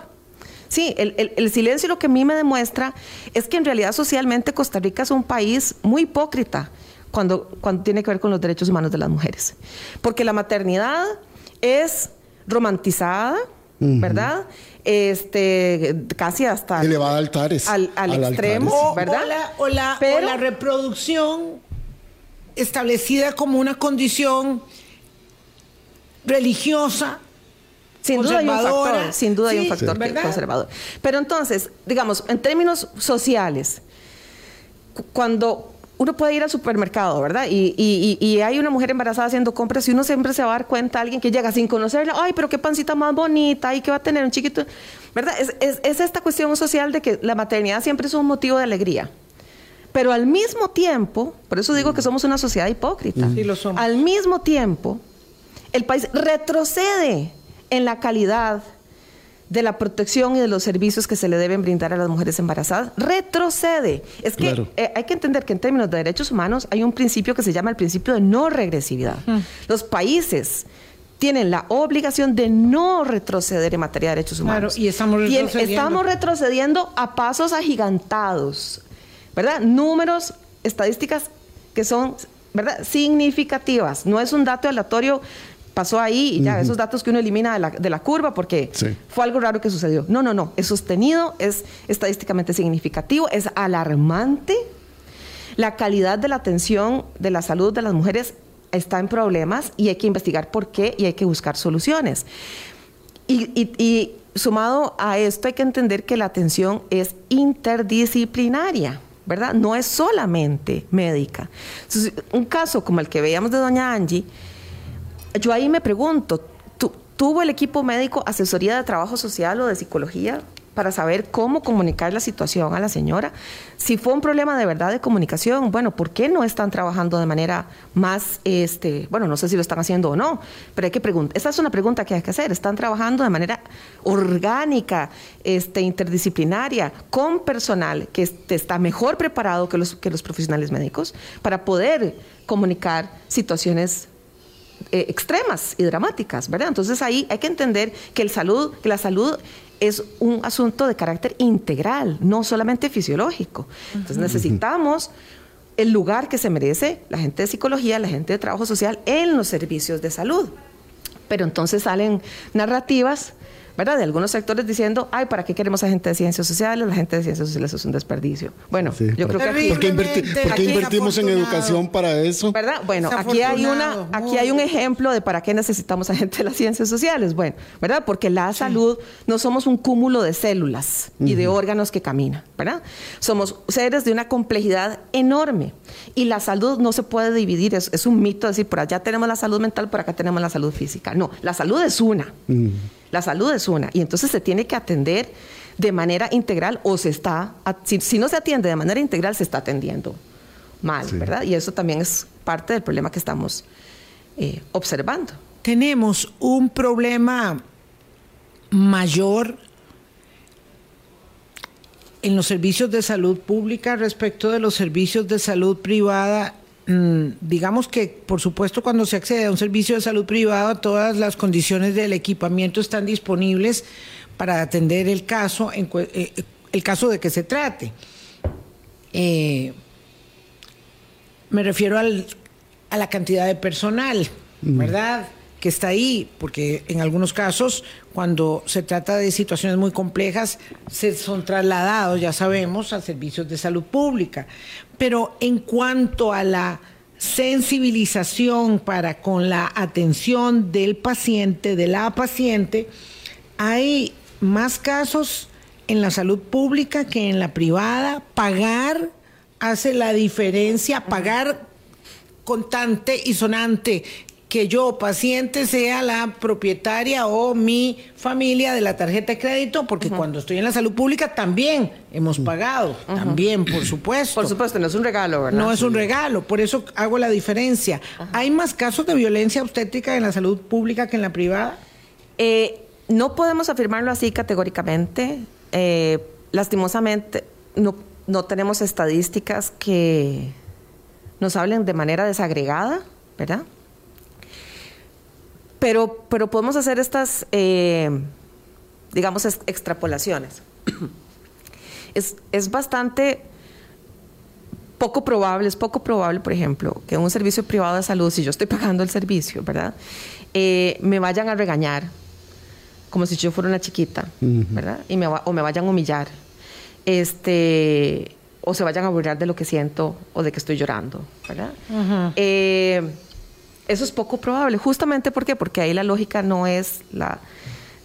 Sí, el, el, silencio lo que a mí me demuestra es que en realidad socialmente Costa Rica es un país muy hipócrita cuando, cuando tiene que ver con los derechos humanos de las mujeres. Porque la maternidad es romantizada, ¿verdad? Este, casi hasta elevada altares al, extremo, ¿verdad? O la, la, reproducción establecida como una condición religiosa sin duda hay un factor, sin duda hay un factor conservador. Pero entonces, digamos, en términos sociales, cuando uno puede ir al supermercado, ¿verdad? Y, hay una mujer embarazada haciendo compras y uno siempre se va a dar cuenta, alguien que llega sin conocerla, ay, pero qué pancita más bonita, y que va a tener un chiquito, ¿verdad? Es, esta cuestión social de que la maternidad siempre es un motivo de alegría. Pero al mismo tiempo, por eso digo que somos una sociedad hipócrita, sí, lo somos. al mismo tiempo, el país retrocede en la calidad de la protección y de los servicios que se le deben brindar a las mujeres embarazadas retrocede. Es que eh, hay que entender que en términos de derechos humanos hay un principio que se llama el principio de no regresividad. Los países tienen la obligación de no retroceder en materia de derechos humanos. Claro, y estamos retrocediendo. estamos retrocediendo a pasos agigantados, ¿verdad? Números, estadísticas que son, ¿verdad? Significativas. No es un dato aleatorio pasó ahí y ya, esos datos que uno elimina de la, curva porque fue algo raro que sucedió. No, no, no, es sostenido, es estadísticamente significativo, es alarmante. La calidad de la atención de la salud de las mujeres está en problemas y hay que investigar por qué y hay que buscar soluciones. Y, sumado a esto hay que entender que la atención es interdisciplinaria. ¿Verdad? No es solamente médica. un caso como el que veíamos de doña Angie, yo ahí me pregunto, ¿tuvo el equipo médico asesoría de trabajo social o de psicología para saber cómo comunicar la situación a la señora? Si fue un problema de verdad de comunicación, bueno, ¿por qué no están trabajando de manera más, este, bueno, no sé si lo están haciendo o no, pero hay que preguntar, esa es una pregunta que hay que hacer, ¿están trabajando de manera orgánica, este, interdisciplinaria, con personal que está mejor preparado que los, que los profesionales médicos para poder comunicar situaciones eh, extremas y dramáticas, ¿verdad? Entonces ahí hay que entender que, el salud, que la salud es un asunto de carácter integral, no solamente fisiológico. Entonces necesitamos el lugar que se merece la gente de psicología, la gente de trabajo social en los servicios de salud. Pero entonces salen narrativas ¿verdad? De algunos sectores diciendo, ay, ¿para qué queremos a gente de ciencias sociales? La gente de ciencias sociales es un desperdicio. Bueno, yo creo que aquí... ¿Por qué, invertimos en educación para eso? ¿Verdad? Bueno, aquí hay, una, aquí hay un ejemplo de para qué necesitamos a gente de las ciencias sociales. Bueno, ¿verdad? Porque la salud no somos un cúmulo de células y de órganos que caminan, ¿verdad? Somos seres de una complejidad enorme. Y la salud no se puede dividir, es, un mito decir, por allá tenemos la salud mental, por acá tenemos la salud física. No, la salud es una. La salud es una y entonces se tiene que atender de manera integral o se está, si, no se atiende de manera integral, se está atendiendo mal, ¿verdad? Y eso también es parte del problema que estamos eh, observando. Tenemos un problema mayor en los servicios de salud pública respecto de los servicios de salud privada digamos que, por supuesto, cuando se accede a un servicio de salud privado, todas las condiciones del equipamiento están disponibles para atender el caso, en, eh, el caso de que se trate. Eh, me refiero al, a la cantidad de personal, ¿verdad? Que está ahí, porque en algunos casos, cuando se trata de situaciones muy complejas, se son trasladados, ya sabemos, a servicios de salud pública. Pero en cuanto a la sensibilización para con la atención del paciente, de la paciente, hay más casos en la salud pública que en la privada. Pagar hace la diferencia, pagar contante y sonante que yo, paciente, sea la propietaria o mi familia de la tarjeta de crédito, porque cuando estoy en la salud pública también hemos pagado, también, por supuesto. Por supuesto, no es un regalo, ¿verdad? No es un regalo, por eso hago la diferencia. ¿Hay más casos de violencia obstétrica en la salud pública que en la privada? Eh, no podemos afirmarlo así categóricamente. Eh, lastimosamente, no, no tenemos estadísticas que nos hablen de manera desagregada, ¿verdad? Pero, pero podemos hacer estas, eh, digamos, extrapolaciones. es, es bastante poco probable, es poco probable, por ejemplo, que un servicio privado de salud, si yo estoy pagando el servicio, ¿verdad? Eh, me vayan a regañar como si yo fuera una chiquita, ¿verdad? Y me, o me vayan a humillar. Este, o se vayan a burlar de lo que siento o de que estoy llorando, ¿verdad? Eh, eso es poco probable, justamente ¿por qué? porque ahí la lógica no es la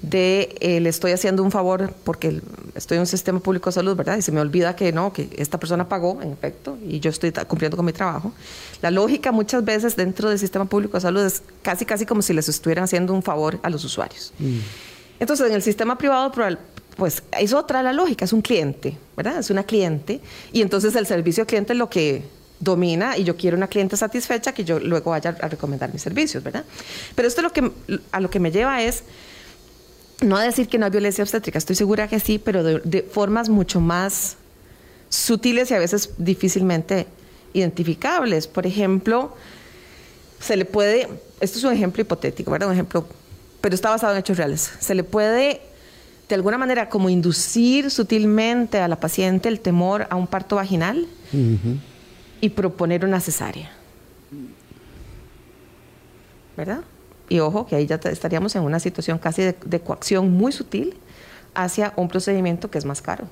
de eh, le estoy haciendo un favor porque estoy en un sistema público de salud, ¿verdad? Y se me olvida que no, que esta persona pagó, en efecto, y yo estoy cumpliendo con mi trabajo. La lógica muchas veces dentro del sistema público de salud es casi, casi como si les estuvieran haciendo un favor a los usuarios. Mm. Entonces, en el sistema privado pues es otra la lógica, es un cliente, ¿verdad? Es una cliente y entonces el servicio al cliente es lo que domina y yo quiero una cliente satisfecha que yo luego vaya a recomendar mis servicios, ¿verdad? Pero esto lo que, a lo que me lleva es no a decir que no hay violencia obstétrica, estoy segura que sí, pero de, formas mucho más sutiles y a veces difícilmente identificables. Por ejemplo, se le puede, esto es un ejemplo hipotético, ¿verdad? Un ejemplo, pero está basado en hechos reales. Se le puede de alguna manera como inducir sutilmente a la paciente el temor a un parto vaginal y proponer una cesárea. ¿Verdad? Y ojo, que ahí ya estaríamos en una situación casi de, coacción muy sutil hacia un procedimiento que es más caro.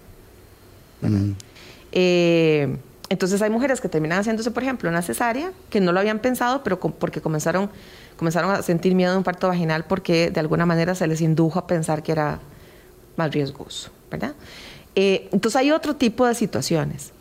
Eh, entonces hay mujeres que terminan haciéndose, por ejemplo, una cesárea, que no lo habían pensado, pero porque comenzaron, comenzaron a sentir miedo de un parto vaginal porque de alguna manera se les indujo a pensar que era más riesgoso, ¿verdad? Eh, entonces hay otro tipo de situaciones.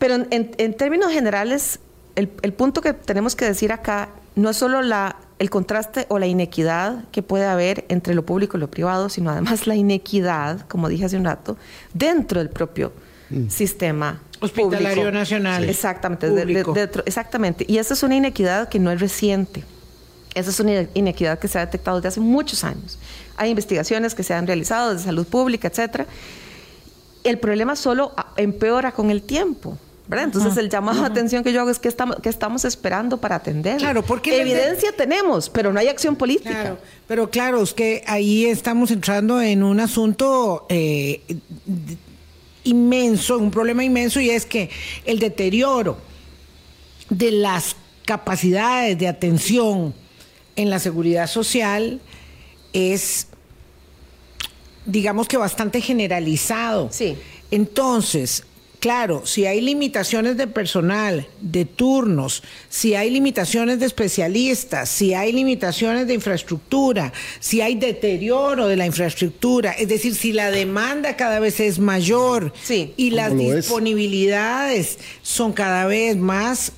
Pero en, términos generales, el, punto que tenemos que decir acá no es solo la, el contraste o la inequidad que puede haber entre lo público y lo privado, sino además la inequidad, como dije hace un rato, dentro del propio mm. sistema hospitalario nacional. Exactamente, exactamente. Y esa es una inequidad que no es reciente. Esa es una inequidad que se ha detectado desde hace muchos años. Hay investigaciones que se han realizado de salud pública, etcétera. El problema solo empeora con el tiempo. ¿Verdad? Entonces el llamado de atención que yo hago es que estamos, que estamos esperando para atender. Claro, porque evidencia tenemos, pero no hay acción política. Claro, pero claro, es que ahí estamos entrando en un asunto eh, inmenso, un problema inmenso, y es que el deterioro de las capacidades de atención en la seguridad social es, digamos que bastante generalizado. Sí. Entonces, Claro, si hay limitaciones de personal, de turnos, si hay limitaciones de especialistas, si hay limitaciones de infraestructura, si hay deterioro de la infraestructura, es decir, si la demanda cada vez es mayor y las disponibilidades son cada vez más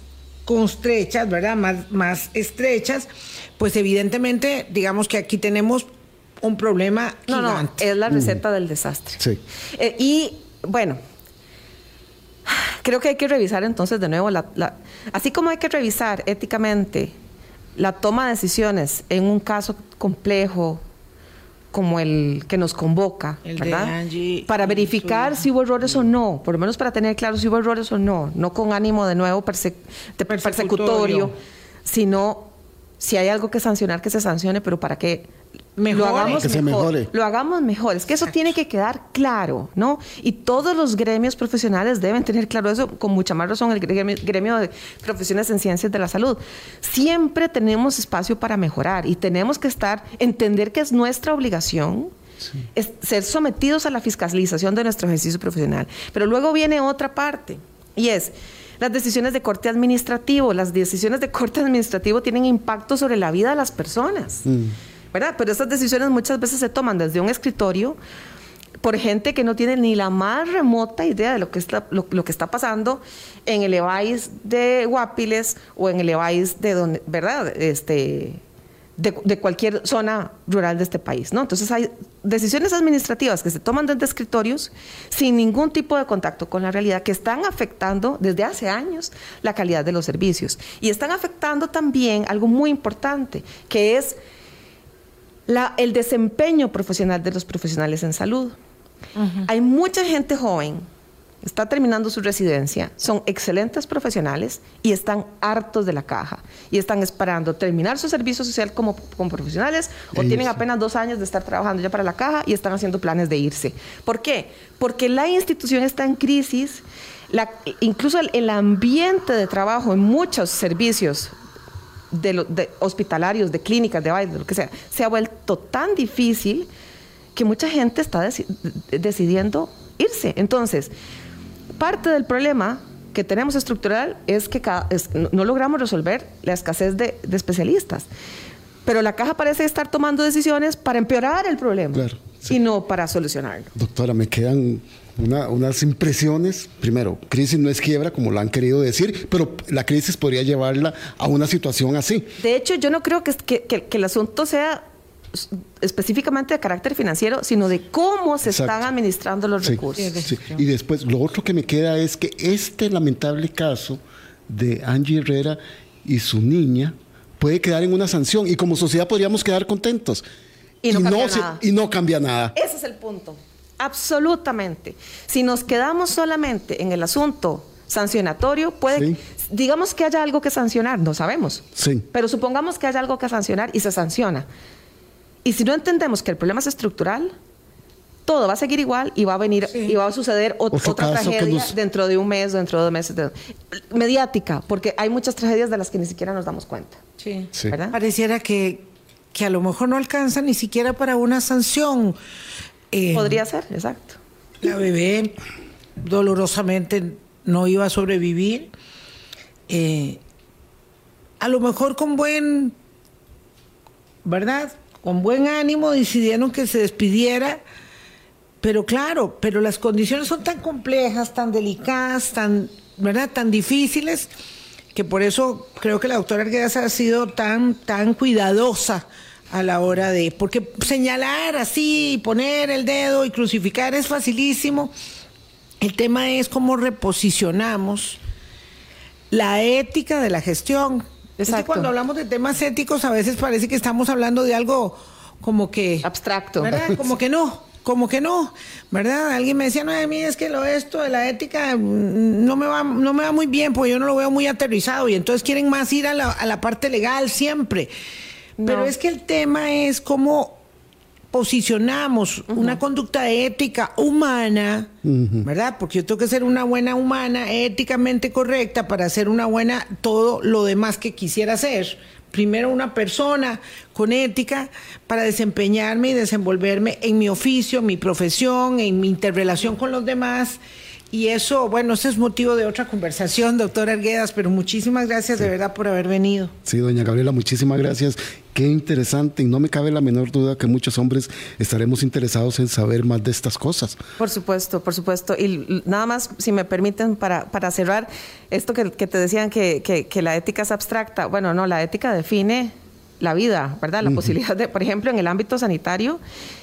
constrechas, ¿verdad? Más, más estrechas, pues evidentemente, digamos que aquí tenemos un problema gigante. No, es la receta del desastre. Sí. Eh, y bueno, creo que hay que revisar entonces de nuevo, la, así como hay que revisar éticamente la toma de decisiones en un caso complejo como el que nos convoca, ¿verdad? para verificar si hubo errores o no, por lo menos para tener claro si hubo errores o no, no con ánimo de nuevo de persecutorio, sino si hay algo que sancionar, que se sancione, pero para que lo hagamos mejor. Lo hagamos mejor. Es que eso tiene que quedar claro, ¿no? Y todos los gremios profesionales deben tener claro eso, con mucha más razón el gremio, de profesiones en ciencias de la salud. Siempre tenemos espacio para mejorar y tenemos que estar, entender que es nuestra obligación. Es ser sometidos a la fiscalización de nuestro ejercicio profesional. Pero luego viene otra parte y es las decisiones de corte administrativo. Las decisiones de corte administrativo tienen impacto sobre la vida de las personas. Mm. ¿Verdad? Pero esas decisiones muchas veces se toman desde un escritorio por gente que no tiene ni la más remota idea de lo que está, lo, que está pasando en el EVAIS de Guapiles o en el EVAIS de donde, ¿verdad? Este, de, cualquier zona rural de este país, ¿no? Entonces hay decisiones administrativas que se toman desde escritorios sin ningún tipo de contacto con la realidad que están afectando desde hace años la calidad de los servicios y están afectando también algo muy importante, que es el desempeño profesional de los profesionales en salud. Hay mucha gente joven, está terminando su residencia, son excelentes profesionales y están hartos de la caja y están esperando terminar su servicio social como, profesionales o tienen apenas dos años de estar trabajando ya para la caja y están haciendo planes de irse. ¿Por qué? Porque la institución está en crisis. incluso el, ambiente de trabajo en muchos servicios de, hospitalarios, de clínicas, de baile, de lo que sea, se ha vuelto tan difícil que mucha gente está decidiendo irse. Entonces, parte del problema que tenemos estructural es que no, logramos resolver la escasez de, especialistas. Pero la caja parece estar tomando decisiones para empeorar el problema y no para solucionarlo. Doctora, me quedan unas impresiones. Primero, crisis no es quiebra, como lo han querido decir, pero la crisis podría llevarla a una situación así. De hecho, yo no creo que, que, el asunto sea específicamente de carácter financiero, sino de cómo se están administrando los recursos. Y después, lo otro que me queda es que este lamentable caso de Angie Herrera y su niña puede quedar en una sanción y como sociedad podríamos quedar contentos. Y no, cambia, nada. y no cambia nada. Ese es el punto. Absolutamente. Si nos quedamos solamente en el asunto sancionatorio, puede, digamos que haya algo que sancionar, no sabemos. Sí. Pero supongamos que haya algo que sancionar y se sanciona. Y si no entendemos que el problema es estructural, todo va a seguir igual y va a venir y va a suceder otra tragedia dentro de un mes, dentro de dos meses. mediática, porque hay muchas tragedias de las que ni siquiera nos damos cuenta. Sí. Pareciera que, que a lo mejor no alcanza ni siquiera para una sanción. Eh, Podría ser, exacto. La bebé dolorosamente no iba a sobrevivir. Eh, a lo mejor con buen, ¿verdad? Con buen ánimo decidieron que se despidiera, pero claro, pero las condiciones son tan complejas, tan delicadas, tan, ¿verdad? Tan difíciles, que por eso creo que la doctora Arguedas ha sido tan, tan cuidadosa a la hora de, porque señalar así, poner el dedo y crucificar es facilísimo. El tema es cómo reposicionamos la ética de la gestión. Es que cuando hablamos de temas éticos a veces parece que estamos hablando de algo como que abstracto, ¿verdad? Como que no, como que no, ¿verdad? Alguien me decía, no, a mí es que lo esto de la ética mm, no me va, no me va muy bien, porque yo no lo veo muy aterrizado y entonces quieren más ir a la, a la parte legal siempre. Pero es que el tema es cómo posicionamos una conducta ética humana, ¿verdad? Porque yo tengo que ser una buena humana, éticamente correcta para ser una buena todo lo demás que quisiera ser. Primero una persona con ética para desempeñarme y desenvolverme en mi oficio, mi profesión, en mi interrelación con los demás y eso, bueno, ese es motivo de otra conversación, doctora Arguedas, pero muchísimas gracias de verdad por haber venido. Sí, doña Gabriela, muchísimas gracias. Qué interesante y no me cabe la menor duda que muchos hombres estaremos interesados en saber más de estas cosas. Por supuesto, por supuesto. Y nada más, si me permiten, para, para cerrar, esto que, te decían que, que la ética es abstracta. Bueno, no, la ética define la vida, ¿verdad? La posibilidad de, por ejemplo, en el ámbito sanitario,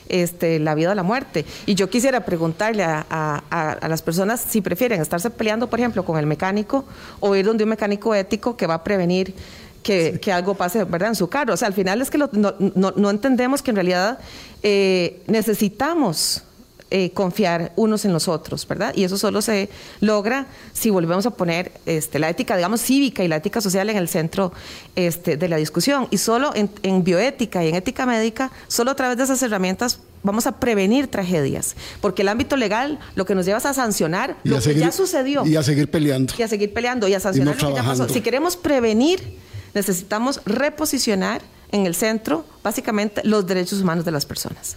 este, la vida o la muerte. Y yo quisiera preguntarle a, las personas si prefieren estarse peleando, por ejemplo, con el mecánico o ir donde un mecánico ético que va a prevenir que, algo pase, ¿verdad? En su carro. O sea, al final es que no, no, entendemos que en realidad eh, necesitamos eh, confiar unos en los otros, ¿verdad? Y eso solo se logra si volvemos a poner este, la ética, digamos, cívica y la ética social en el centro este, de la discusión. Y solo en, bioética y en ética médica, solo a través de esas herramientas vamos a prevenir tragedias, porque el ámbito legal lo que nos lleva es a sancionar lo que ya sucedió. Y a seguir peleando. Y a seguir peleando y a sancionar lo que ya pasó. Si queremos prevenir, necesitamos reposicionar en el centro, básicamente, los derechos humanos de las personas.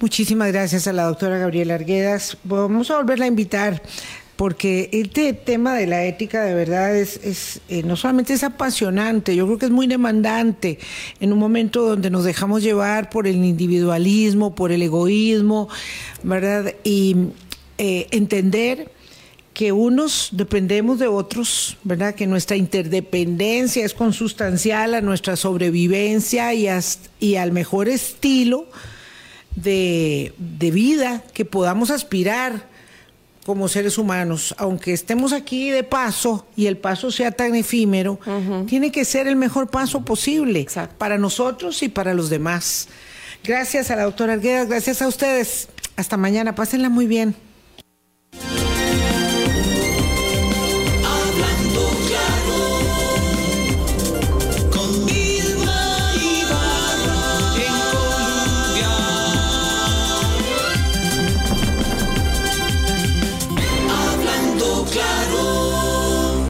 Muchísimas gracias a la doctora Gabriela Arguedas. Vamos a volverla a invitar porque este tema de la ética de verdad es, eh, no solamente es apasionante, yo creo que es muy demandante en un momento donde nos dejamos llevar por el individualismo, por el egoísmo, ¿verdad? Y eh, entender que unos dependemos de otros, ¿verdad? Que nuestra interdependencia es consustancial a nuestra sobrevivencia y, y al mejor estilo de, vida que podamos aspirar como seres humanos, aunque estemos aquí de paso y el paso sea tan efímero, tiene que ser el mejor paso posible para nosotros y para los demás. Gracias a la doctora Arguedas, gracias a ustedes. Hasta mañana, pásenla muy bien.